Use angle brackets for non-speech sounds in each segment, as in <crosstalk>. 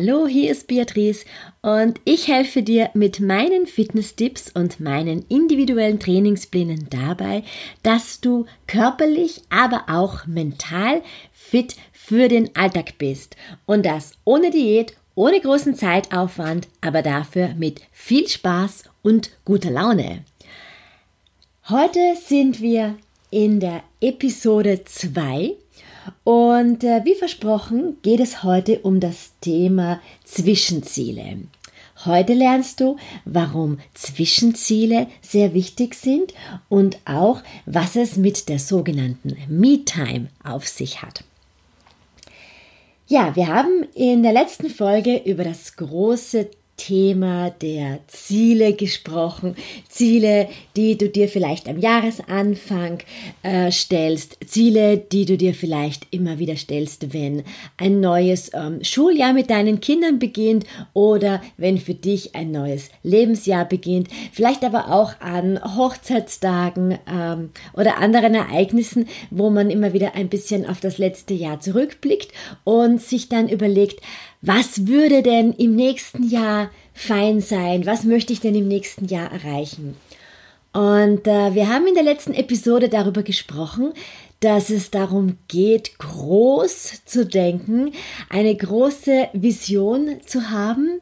Hallo, hier ist Beatrice und ich helfe dir mit meinen Fitness-Tipps und meinen individuellen Trainingsplänen dabei, dass du körperlich, aber auch mental fit für den Alltag bist und das ohne Diät, ohne großen Zeitaufwand, aber dafür mit viel Spaß und guter Laune. Heute sind wir in der Episode 2 und äh, wie versprochen geht es heute um das Thema Zwischenziele. Heute lernst du, warum Zwischenziele sehr wichtig sind und auch, was es mit der sogenannten Me-Time auf sich hat. Ja, wir haben in der letzten Folge über das große Thema der Ziele gesprochen. Ziele, die du dir vielleicht am Jahresanfang äh, stellst. Ziele, die du dir vielleicht immer wieder stellst, wenn ein neues ähm, Schuljahr mit deinen Kindern beginnt oder wenn für dich ein neues Lebensjahr beginnt. Vielleicht aber auch an Hochzeitstagen ähm, oder anderen Ereignissen, wo man immer wieder ein bisschen auf das letzte Jahr zurückblickt und sich dann überlegt, was würde denn im nächsten Jahr fein sein? Was möchte ich denn im nächsten Jahr erreichen? Und äh, wir haben in der letzten Episode darüber gesprochen, dass es darum geht, groß zu denken, eine große Vision zu haben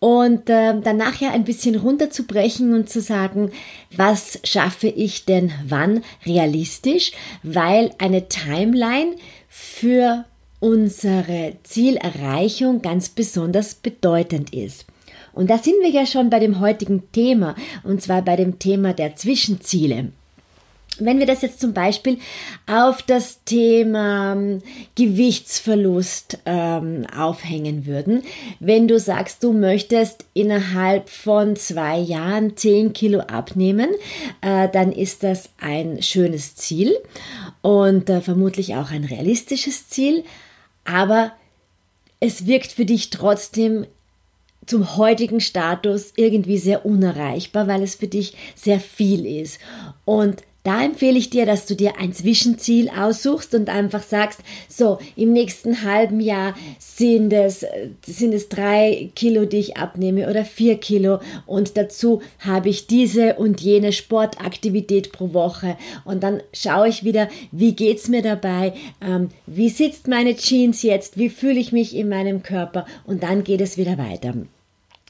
und äh, dann nachher ein bisschen runterzubrechen und zu sagen, was schaffe ich denn wann realistisch, weil eine Timeline für unsere Zielerreichung ganz besonders bedeutend ist. Und da sind wir ja schon bei dem heutigen Thema, und zwar bei dem Thema der Zwischenziele. Wenn wir das jetzt zum Beispiel auf das Thema ähm, Gewichtsverlust ähm, aufhängen würden, wenn du sagst, du möchtest innerhalb von zwei Jahren zehn Kilo abnehmen, äh, dann ist das ein schönes Ziel und äh, vermutlich auch ein realistisches Ziel aber es wirkt für dich trotzdem zum heutigen Status irgendwie sehr unerreichbar, weil es für dich sehr viel ist. Und da empfehle ich dir, dass du dir ein Zwischenziel aussuchst und einfach sagst, so, im nächsten halben Jahr sind es, sind es drei Kilo, die ich abnehme oder vier Kilo. Und dazu habe ich diese und jene Sportaktivität pro Woche. Und dann schaue ich wieder, wie geht's mir dabei, ähm, wie sitzt meine Jeans jetzt, wie fühle ich mich in meinem Körper? Und dann geht es wieder weiter.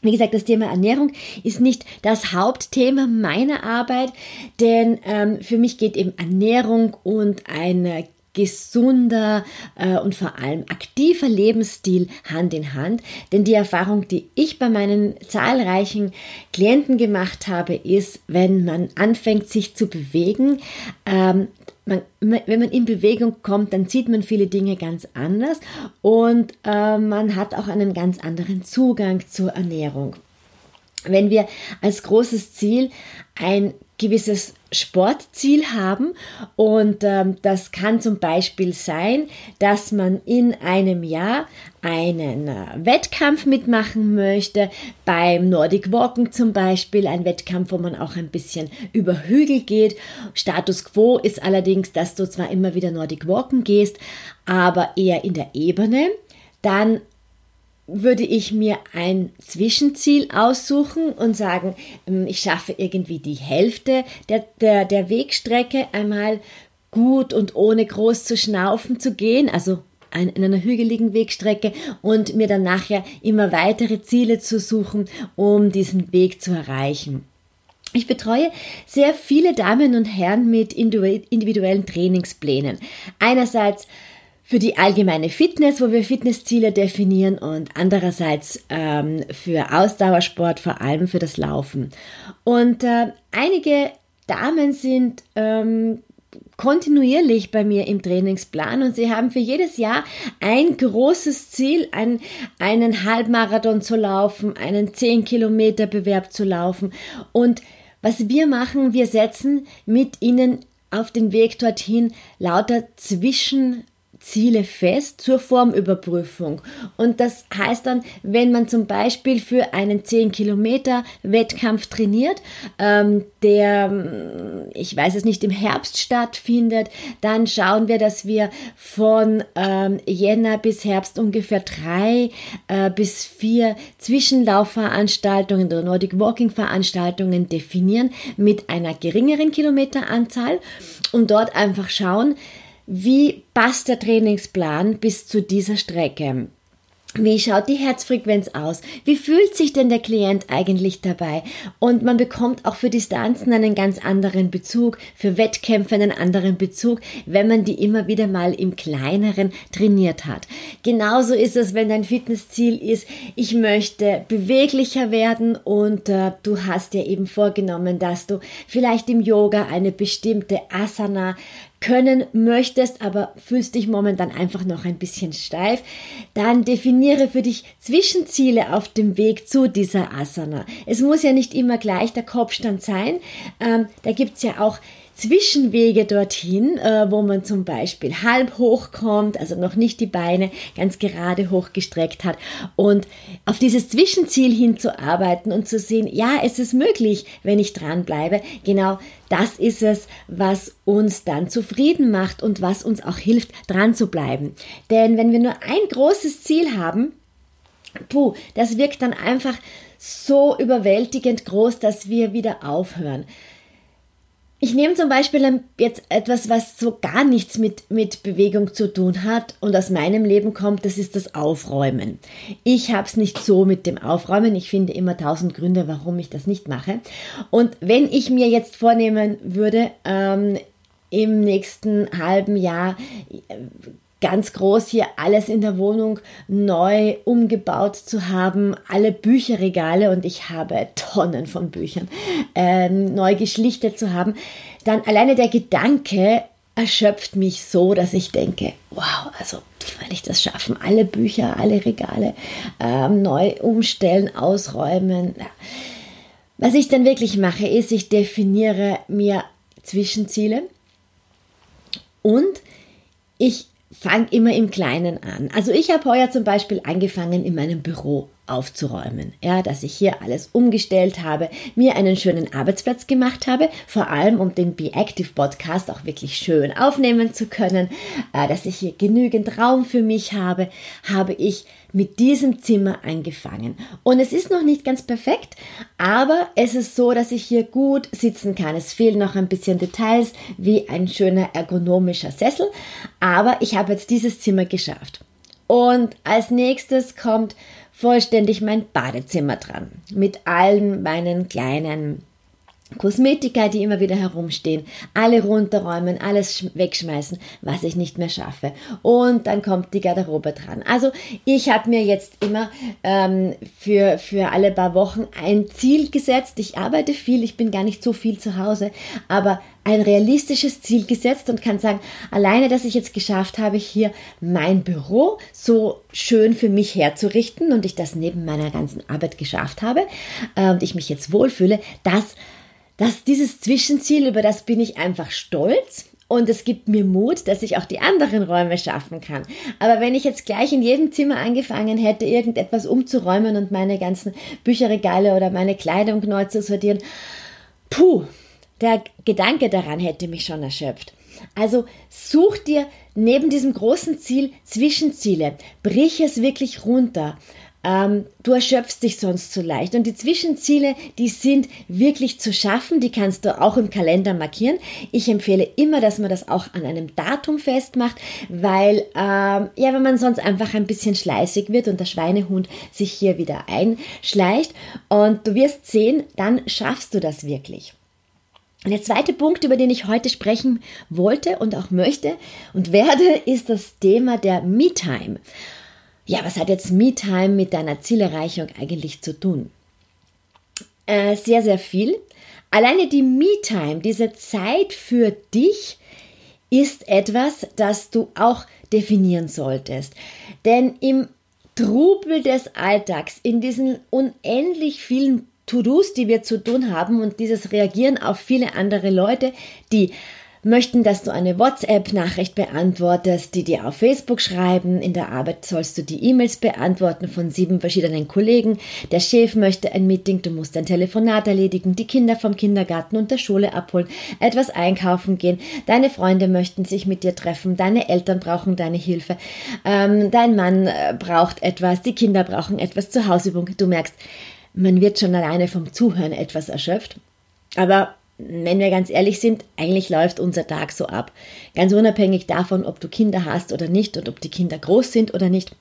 Wie gesagt, das Thema Ernährung ist nicht das Hauptthema meiner Arbeit, denn ähm, für mich geht eben Ernährung und ein gesunder äh, und vor allem aktiver Lebensstil Hand in Hand. Denn die Erfahrung, die ich bei meinen zahlreichen Klienten gemacht habe, ist, wenn man anfängt, sich zu bewegen, ähm, man, wenn man in Bewegung kommt, dann sieht man viele Dinge ganz anders und äh, man hat auch einen ganz anderen Zugang zur Ernährung. Wenn wir als großes Ziel ein gewisses Sportziel haben und ähm, das kann zum Beispiel sein, dass man in einem Jahr einen äh, Wettkampf mitmachen möchte, beim Nordic Walken zum Beispiel, ein Wettkampf, wo man auch ein bisschen über Hügel geht. Status quo ist allerdings, dass du zwar immer wieder Nordic Walken gehst, aber eher in der Ebene. Dann würde ich mir ein Zwischenziel aussuchen und sagen, ähm, ich schaffe irgendwie die Hälfte der, der, der Wegstrecke einmal gut und ohne groß zu schnaufen zu gehen, also in einer hügeligen Wegstrecke und mir dann nachher immer weitere Ziele zu suchen, um diesen Weg zu erreichen. Ich betreue sehr viele Damen und Herren mit individuellen Trainingsplänen. Einerseits für die allgemeine Fitness, wo wir Fitnessziele definieren und andererseits ähm, für Ausdauersport, vor allem für das Laufen. Und äh, einige Damen sind ähm, kontinuierlich bei mir im Trainingsplan und sie haben für jedes Jahr ein großes Ziel, ein, einen Halbmarathon zu laufen, einen 10 Kilometer Bewerb zu laufen. Und was wir machen, wir setzen mit ihnen auf den Weg dorthin lauter Zwischen Ziele fest zur Formüberprüfung. Und das heißt dann, wenn man zum Beispiel für einen 10 Kilometer Wettkampf trainiert, ähm, der, hm, ich weiß es nicht, im Herbst stattfindet, dann schauen wir, dass wir von ähm, Jänner bis Herbst ungefähr drei äh, bis vier Zwischenlaufveranstaltungen oder Nordic Walking Veranstaltungen definieren mit einer geringeren Kilometeranzahl und dort einfach schauen, wie passt der Trainingsplan bis zu dieser Strecke? Wie schaut die Herzfrequenz aus? Wie fühlt sich denn der Klient eigentlich dabei? Und man bekommt auch für Distanzen einen ganz anderen Bezug, für Wettkämpfe einen anderen Bezug, wenn man die immer wieder mal im kleineren trainiert hat. Genauso ist es, wenn dein Fitnessziel ist, ich möchte beweglicher werden und äh, du hast dir eben vorgenommen, dass du vielleicht im Yoga eine bestimmte Asana können möchtest, aber fühlst dich momentan einfach noch ein bisschen steif, dann definiere für dich Zwischenziele auf dem Weg zu dieser Asana. Es muss ja nicht immer gleich der Kopfstand sein. Ähm, da gibt's ja auch Zwischenwege dorthin, äh, wo man zum Beispiel halb hoch kommt, also noch nicht die Beine ganz gerade hochgestreckt hat und auf dieses Zwischenziel hinzuarbeiten und zu sehen, ja, es ist möglich, wenn ich dranbleibe. Genau das ist es, was uns dann zufrieden macht und was uns auch hilft, dran zu bleiben. Denn wenn wir nur ein großes Ziel haben, puh, das wirkt dann einfach so überwältigend groß, dass wir wieder aufhören. Ich nehme zum Beispiel jetzt etwas, was so gar nichts mit, mit Bewegung zu tun hat und aus meinem Leben kommt, das ist das Aufräumen. Ich habe es nicht so mit dem Aufräumen. Ich finde immer tausend Gründe, warum ich das nicht mache. Und wenn ich mir jetzt vornehmen würde, ähm, im nächsten halben Jahr ganz groß hier alles in der Wohnung neu umgebaut zu haben, alle Bücherregale und ich habe Tonnen von Büchern äh, neu geschlichtet zu haben, dann alleine der Gedanke erschöpft mich so, dass ich denke, wow, also wenn ich das schaffen, alle Bücher, alle Regale äh, neu umstellen, ausräumen. Ja. Was ich dann wirklich mache, ist, ich definiere mir Zwischenziele und ich fang immer im Kleinen an. Also ich habe heuer zum Beispiel angefangen in meinem Büro aufzuräumen. Ja, dass ich hier alles umgestellt habe, mir einen schönen Arbeitsplatz gemacht habe, vor allem um den Be Active Podcast auch wirklich schön aufnehmen zu können, äh, dass ich hier genügend Raum für mich habe, habe ich mit diesem Zimmer angefangen. Und es ist noch nicht ganz perfekt, aber es ist so, dass ich hier gut sitzen kann. Es fehlen noch ein bisschen Details wie ein schöner ergonomischer Sessel, aber ich habe jetzt dieses Zimmer geschafft. Und als nächstes kommt vollständig mein Badezimmer dran. Mit allen meinen kleinen Kosmetika, die immer wieder herumstehen, alle runterräumen, alles wegschmeißen, was ich nicht mehr schaffe. Und dann kommt die Garderobe dran. Also ich habe mir jetzt immer ähm, für, für alle paar Wochen ein Ziel gesetzt. Ich arbeite viel, ich bin gar nicht so viel zu Hause, aber ein realistisches Ziel gesetzt und kann sagen, alleine, dass ich jetzt geschafft habe, hier mein Büro so schön für mich herzurichten und ich das neben meiner ganzen Arbeit geschafft habe äh, und ich mich jetzt wohlfühle, das dass dieses Zwischenziel, über das bin ich einfach stolz und es gibt mir Mut, dass ich auch die anderen Räume schaffen kann. Aber wenn ich jetzt gleich in jedem Zimmer angefangen hätte, irgendetwas umzuräumen und meine ganzen Bücherregale oder meine Kleidung neu zu sortieren, puh, der Gedanke daran hätte mich schon erschöpft. Also such dir neben diesem großen Ziel Zwischenziele, brich es wirklich runter. Ähm, du erschöpfst dich sonst zu leicht. Und die Zwischenziele, die sind wirklich zu schaffen, die kannst du auch im Kalender markieren. Ich empfehle immer, dass man das auch an einem Datum festmacht, weil ähm, ja, wenn man sonst einfach ein bisschen schleißig wird und der Schweinehund sich hier wieder einschleicht und du wirst sehen, dann schaffst du das wirklich. Der zweite Punkt, über den ich heute sprechen wollte und auch möchte und werde, ist das Thema der Me-Time. Ja, was hat jetzt Me-Time mit deiner Zielerreichung eigentlich zu tun? Äh, sehr, sehr viel. Alleine die Me-Time, diese Zeit für dich, ist etwas, das du auch definieren solltest. Denn im Trubel des Alltags, in diesen unendlich vielen To-Dos, die wir zu tun haben und dieses Reagieren auf viele andere Leute, die möchten, dass du eine WhatsApp-Nachricht beantwortest, die dir auf Facebook schreiben. In der Arbeit sollst du die E-Mails beantworten von sieben verschiedenen Kollegen. Der Chef möchte ein Meeting, du musst ein Telefonat erledigen, die Kinder vom Kindergarten und der Schule abholen, etwas einkaufen gehen. Deine Freunde möchten sich mit dir treffen, deine Eltern brauchen deine Hilfe, ähm, dein Mann äh, braucht etwas, die Kinder brauchen etwas zur Hausübung. Du merkst, man wird schon alleine vom Zuhören etwas erschöpft. Aber wenn wir ganz ehrlich sind, eigentlich läuft unser Tag so ab. Ganz unabhängig davon, ob du Kinder hast oder nicht und ob die Kinder groß sind oder nicht.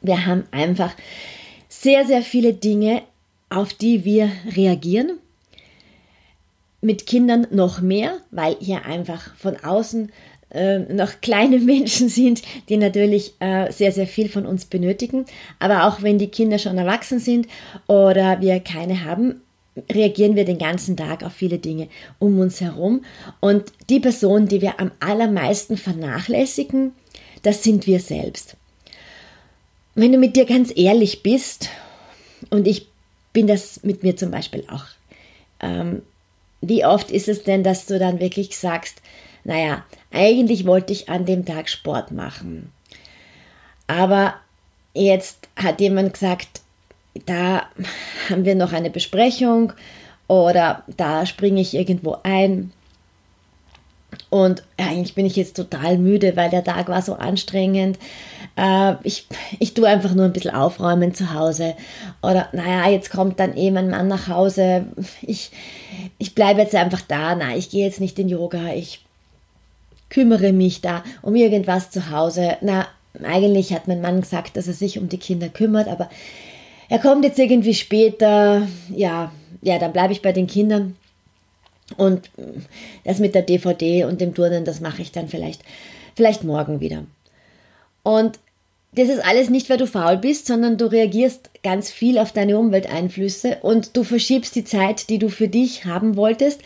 Wir haben einfach sehr, sehr viele Dinge, auf die wir reagieren. Mit Kindern noch mehr, weil hier einfach von außen äh, noch <laughs> kleine Menschen sind, die natürlich äh, sehr, sehr viel von uns benötigen. Aber auch wenn die Kinder schon erwachsen sind oder wir keine haben, reagieren wir den ganzen Tag auf viele Dinge um uns herum. Und die Person, die wir am allermeisten vernachlässigen, das sind wir selbst. Wenn du mit dir ganz ehrlich bist, und ich bin das mit mir zum Beispiel auch, ähm, wie oft ist es denn, dass du dann wirklich sagst, naja, eigentlich wollte ich an dem Tag Sport machen. Aber jetzt hat jemand gesagt, da haben wir noch eine Besprechung oder da springe ich irgendwo ein. Und eigentlich bin ich jetzt total müde, weil der Tag war so anstrengend. Äh, ich, ich tue einfach nur ein bisschen aufräumen zu Hause. Oder naja, jetzt kommt dann eh mein Mann nach Hause. Ich, ich bleibe jetzt einfach da. Nein, ich gehe jetzt nicht in Yoga. Ich kümmere mich da um irgendwas zu Hause. Na, eigentlich hat mein Mann gesagt, dass er sich um die Kinder kümmert, aber er kommt jetzt irgendwie später, ja, ja, dann bleibe ich bei den Kindern. Und das mit der DVD und dem Turnen, das mache ich dann vielleicht, vielleicht morgen wieder. Und das ist alles nicht, weil du faul bist, sondern du reagierst ganz viel auf deine Umwelteinflüsse und du verschiebst die Zeit, die du für dich haben wolltest,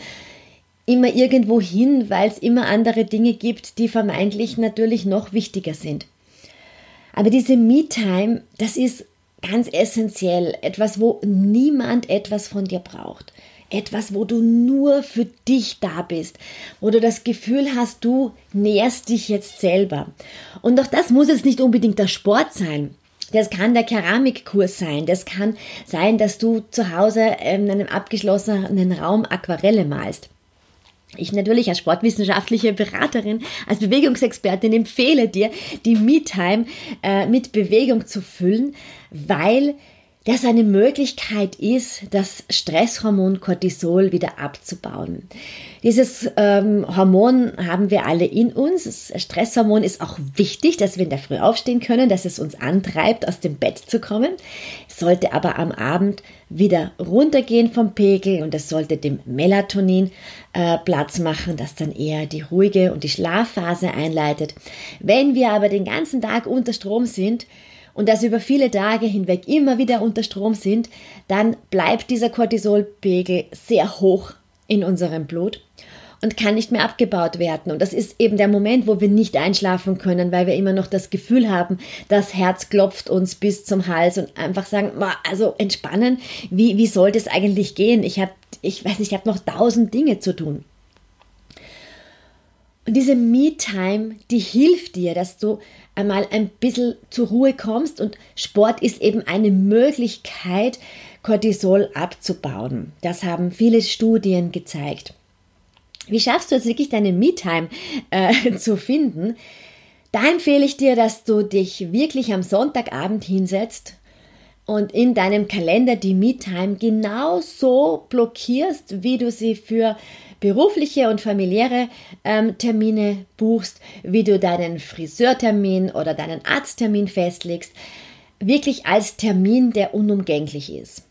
immer irgendwo hin, weil es immer andere Dinge gibt, die vermeintlich natürlich noch wichtiger sind. Aber diese Me-Time, das ist ganz essentiell, etwas, wo niemand etwas von dir braucht. Etwas, wo du nur für dich da bist, wo du das Gefühl hast, du nährst dich jetzt selber. Und auch das muss jetzt nicht unbedingt der Sport sein. Das kann der Keramikkurs sein. Das kann sein, dass du zu Hause in einem abgeschlossenen Raum Aquarelle malst. Ich natürlich als sportwissenschaftliche Beraterin, als Bewegungsexpertin empfehle dir, die Me-Time äh, mit Bewegung zu füllen, weil das eine Möglichkeit ist, das Stresshormon Cortisol wieder abzubauen. Dieses ähm, Hormon haben wir alle in uns. Das Stresshormon ist auch wichtig, dass wir in der Früh aufstehen können, dass es uns antreibt, aus dem Bett zu kommen. Es sollte aber am Abend wieder runtergehen vom Pegel und es sollte dem Melatonin äh, Platz machen, das dann eher die ruhige und die Schlafphase einleitet. Wenn wir aber den ganzen Tag unter Strom sind, und das über viele Tage hinweg immer wieder unter Strom sind, dann bleibt dieser Cortisolpegel sehr hoch in unserem Blut und kann nicht mehr abgebaut werden. Und das ist eben der Moment, wo wir nicht einschlafen können, weil wir immer noch das Gefühl haben, das Herz klopft uns bis zum Hals und einfach sagen, also entspannen, wie, wie soll das eigentlich gehen? Ich habe, ich weiß nicht, ich habe noch tausend Dinge zu tun. Und diese Me-Time, die hilft dir, dass du einmal ein bisschen zur Ruhe kommst und Sport ist eben eine Möglichkeit, Cortisol abzubauen. Das haben viele Studien gezeigt. Wie schaffst du es wirklich deine Me-Time äh, <laughs> zu finden? Da empfehle ich dir, dass du dich wirklich am Sonntagabend hinsetzt und in deinem Kalender die Me-Time genau so blockierst, wie du sie für berufliche und familiäre ähm, Termine buchst, wie du deinen Friseurtermin oder deinen Arzttermin festlegst, wirklich als Termin, der unumgänglich ist.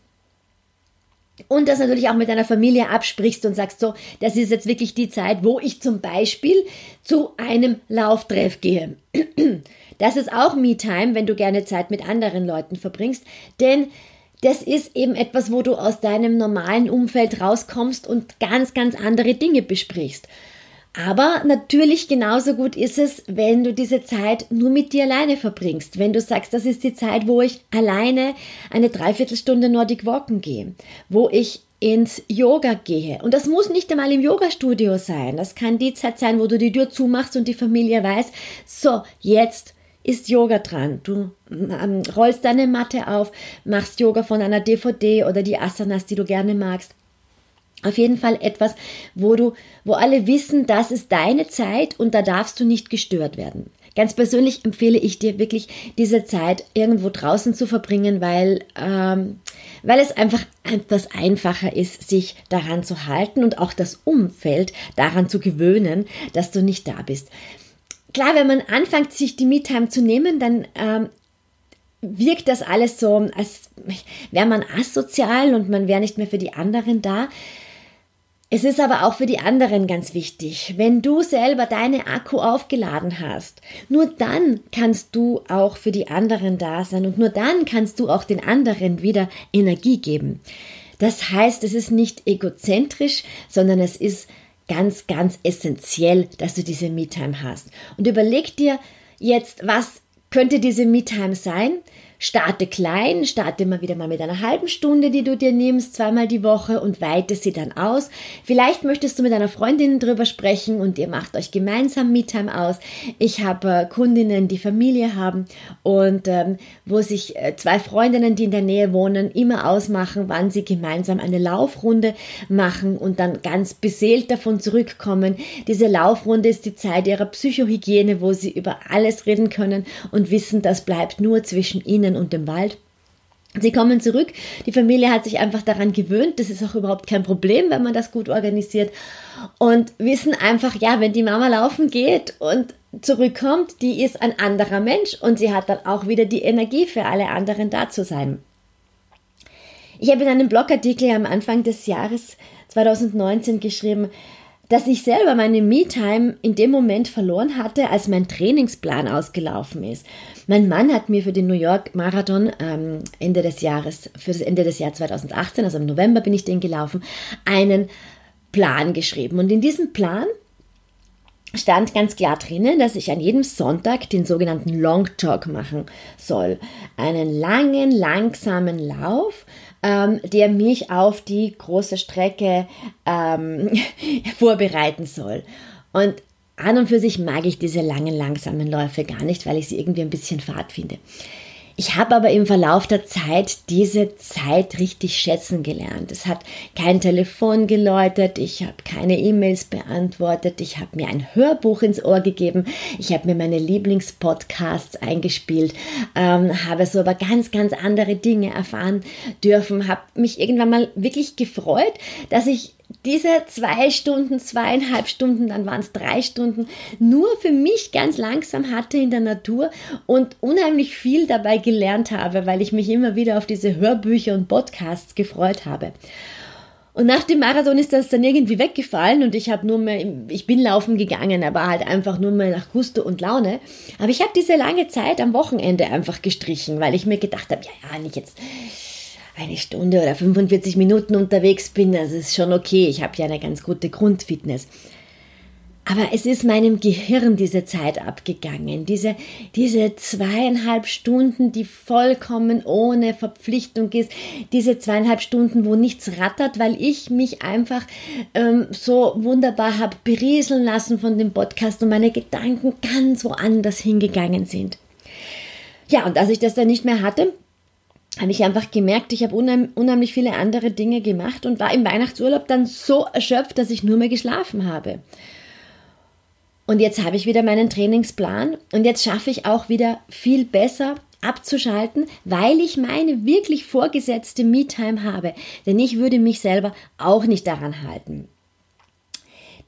Und das natürlich auch mit deiner Familie absprichst und sagst so, das ist jetzt wirklich die Zeit, wo ich zum Beispiel zu einem Lauftreff gehe. Das ist auch Me-Time, wenn du gerne Zeit mit anderen Leuten verbringst, denn das ist eben etwas, wo du aus deinem normalen Umfeld rauskommst und ganz, ganz andere Dinge besprichst. Aber natürlich genauso gut ist es, wenn du diese Zeit nur mit dir alleine verbringst. Wenn du sagst, das ist die Zeit, wo ich alleine eine Dreiviertelstunde Nordic Walken gehe, wo ich ins Yoga gehe. Und das muss nicht einmal im Yoga-Studio sein. Das kann die Zeit sein, wo du die Tür zumachst und die Familie weiß, so, jetzt ist Yoga dran. Du ähm, rollst deine Matte auf, machst Yoga von einer DVD oder die Asanas, die du gerne magst. Auf jeden Fall etwas, wo du, wo alle wissen, das ist deine Zeit und da darfst du nicht gestört werden. Ganz persönlich empfehle ich dir wirklich, diese Zeit irgendwo draußen zu verbringen, weil, ähm, weil es einfach etwas einfacher ist, sich daran zu halten und auch das Umfeld daran zu gewöhnen, dass du nicht da bist. Klar, wenn man anfängt, sich die Me-Time zu nehmen, dann ähm, wirkt das alles so, als wäre man asozial und man wäre nicht mehr für die anderen da. Es ist aber auch für die anderen ganz wichtig, wenn du selber deine Akku aufgeladen hast, nur dann kannst du auch für die anderen da sein und nur dann kannst du auch den anderen wieder Energie geben. Das heißt, es ist nicht egozentrisch, sondern es ist ganz, ganz essentiell, dass du diese Me-Time hast. Und überleg dir jetzt, was könnte diese Me-Time sein? Starte klein, starte mal wieder mal mit einer halben Stunde, die du dir nimmst, zweimal die Woche und weite sie dann aus. Vielleicht möchtest du mit einer Freundin drüber sprechen und ihr macht euch gemeinsam Me-Time aus. Ich habe äh, Kundinnen, die Familie haben und ähm, wo sich äh, zwei Freundinnen, die in der Nähe wohnen, immer ausmachen, wann sie gemeinsam eine Laufrunde machen und dann ganz beseelt davon zurückkommen. Diese Laufrunde ist die Zeit ihrer Psychohygiene, wo sie über alles reden können und wissen, das bleibt nur zwischen ihnen Bienen und dem Wald. Sie kommen zurück, die Familie hat sich einfach daran gewöhnt, das ist auch überhaupt kein Problem, wenn man das gut organisiert und wissen einfach, ja, wenn die Mama laufen geht und zurückkommt, die ist ein anderer Mensch und sie hat dann auch wieder die Energie für alle anderen da zu sein. Ich habe in einem Blogartikel am Anfang des Jahres 2019 geschrieben, dass ich selber meine Me-Time in dem Moment verloren hatte, als mein Trainingsplan ausgelaufen ist. Mein Mann hat mir für den New York Marathon ähm, Ende des Jahres, für das Ende des Jahres 2018, also im November bin ich den gelaufen, einen Plan geschrieben. Und in diesem Plan stand ganz klar drinnen, dass ich an jedem Sonntag den sogenannten Long Talk machen soll. Einen langen, langsamen Lauf ähm, der mich auf die große Strecke ähm, <laughs> vorbereiten soll. Und an und für sich mag ich diese langen, langsamen Läufe gar nicht, weil ich sie irgendwie ein bisschen fad finde. Ich habe aber im Verlauf der Zeit diese Zeit richtig schätzen gelernt. Es hat kein Telefon geläutet, ich habe keine E-Mails beantwortet, ich habe mir ein Hörbuch ins Ohr gegeben, ich habe mir meine Lieblingspodcasts eingespielt, ähm, habe so aber ganz, ganz andere Dinge erfahren dürfen, habe mich irgendwann mal wirklich gefreut, dass ich diese zwei Stunden, zweieinhalb Stunden, dann waren es drei Stunden, nur für mich ganz langsam hatte in der Natur und unheimlich viel dabei gelernt habe, weil ich mich immer wieder auf diese Hörbücher und Podcasts gefreut habe. Und nach dem Marathon ist das dann irgendwie weggefallen und ich habe nur mehr, ich bin laufen gegangen, aber halt einfach nur mehr nach Gusto und Laune. Aber ich habe diese lange Zeit am Wochenende einfach gestrichen, weil ich mir gedacht habe, ja, ja, nicht jetzt eine Stunde oder 45 Minuten unterwegs bin, das ist schon okay. Ich habe ja eine ganz gute Grundfitness. Aber es ist meinem Gehirn diese Zeit abgegangen. Diese, diese zweieinhalb Stunden, die vollkommen ohne Verpflichtung ist. Diese zweieinhalb Stunden, wo nichts rattert, weil ich mich einfach ähm, so wunderbar habe berieseln lassen von dem Podcast und meine Gedanken ganz woanders hingegangen sind. Ja, und als ich das dann nicht mehr hatte, habe ich einfach gemerkt, ich habe unheim, unheimlich viele andere Dinge gemacht und war im Weihnachtsurlaub dann so erschöpft, dass ich nur mehr geschlafen habe. Und jetzt habe ich wieder meinen Trainingsplan und jetzt schaffe ich auch wieder viel besser abzuschalten, weil ich meine wirklich vorgesetzte Me-Time habe. Denn ich würde mich selber auch nicht daran halten.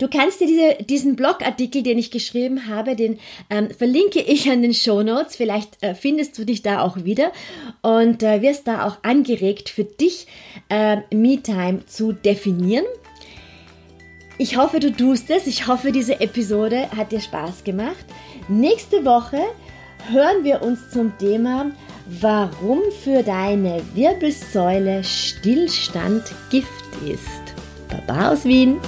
Du kannst dir diese, diesen Blogartikel, den ich geschrieben habe, den ähm, verlinke ich an den Show Notes. Vielleicht äh, findest du dich da auch wieder und äh, wirst da auch angeregt für dich äh, Me-Time zu definieren. Ich hoffe, du tust es. Ich hoffe, diese Episode hat dir Spaß gemacht. Nächste Woche hören wir uns zum Thema, warum für deine Wirbelsäule Stillstand Gift ist. Baba aus Wien.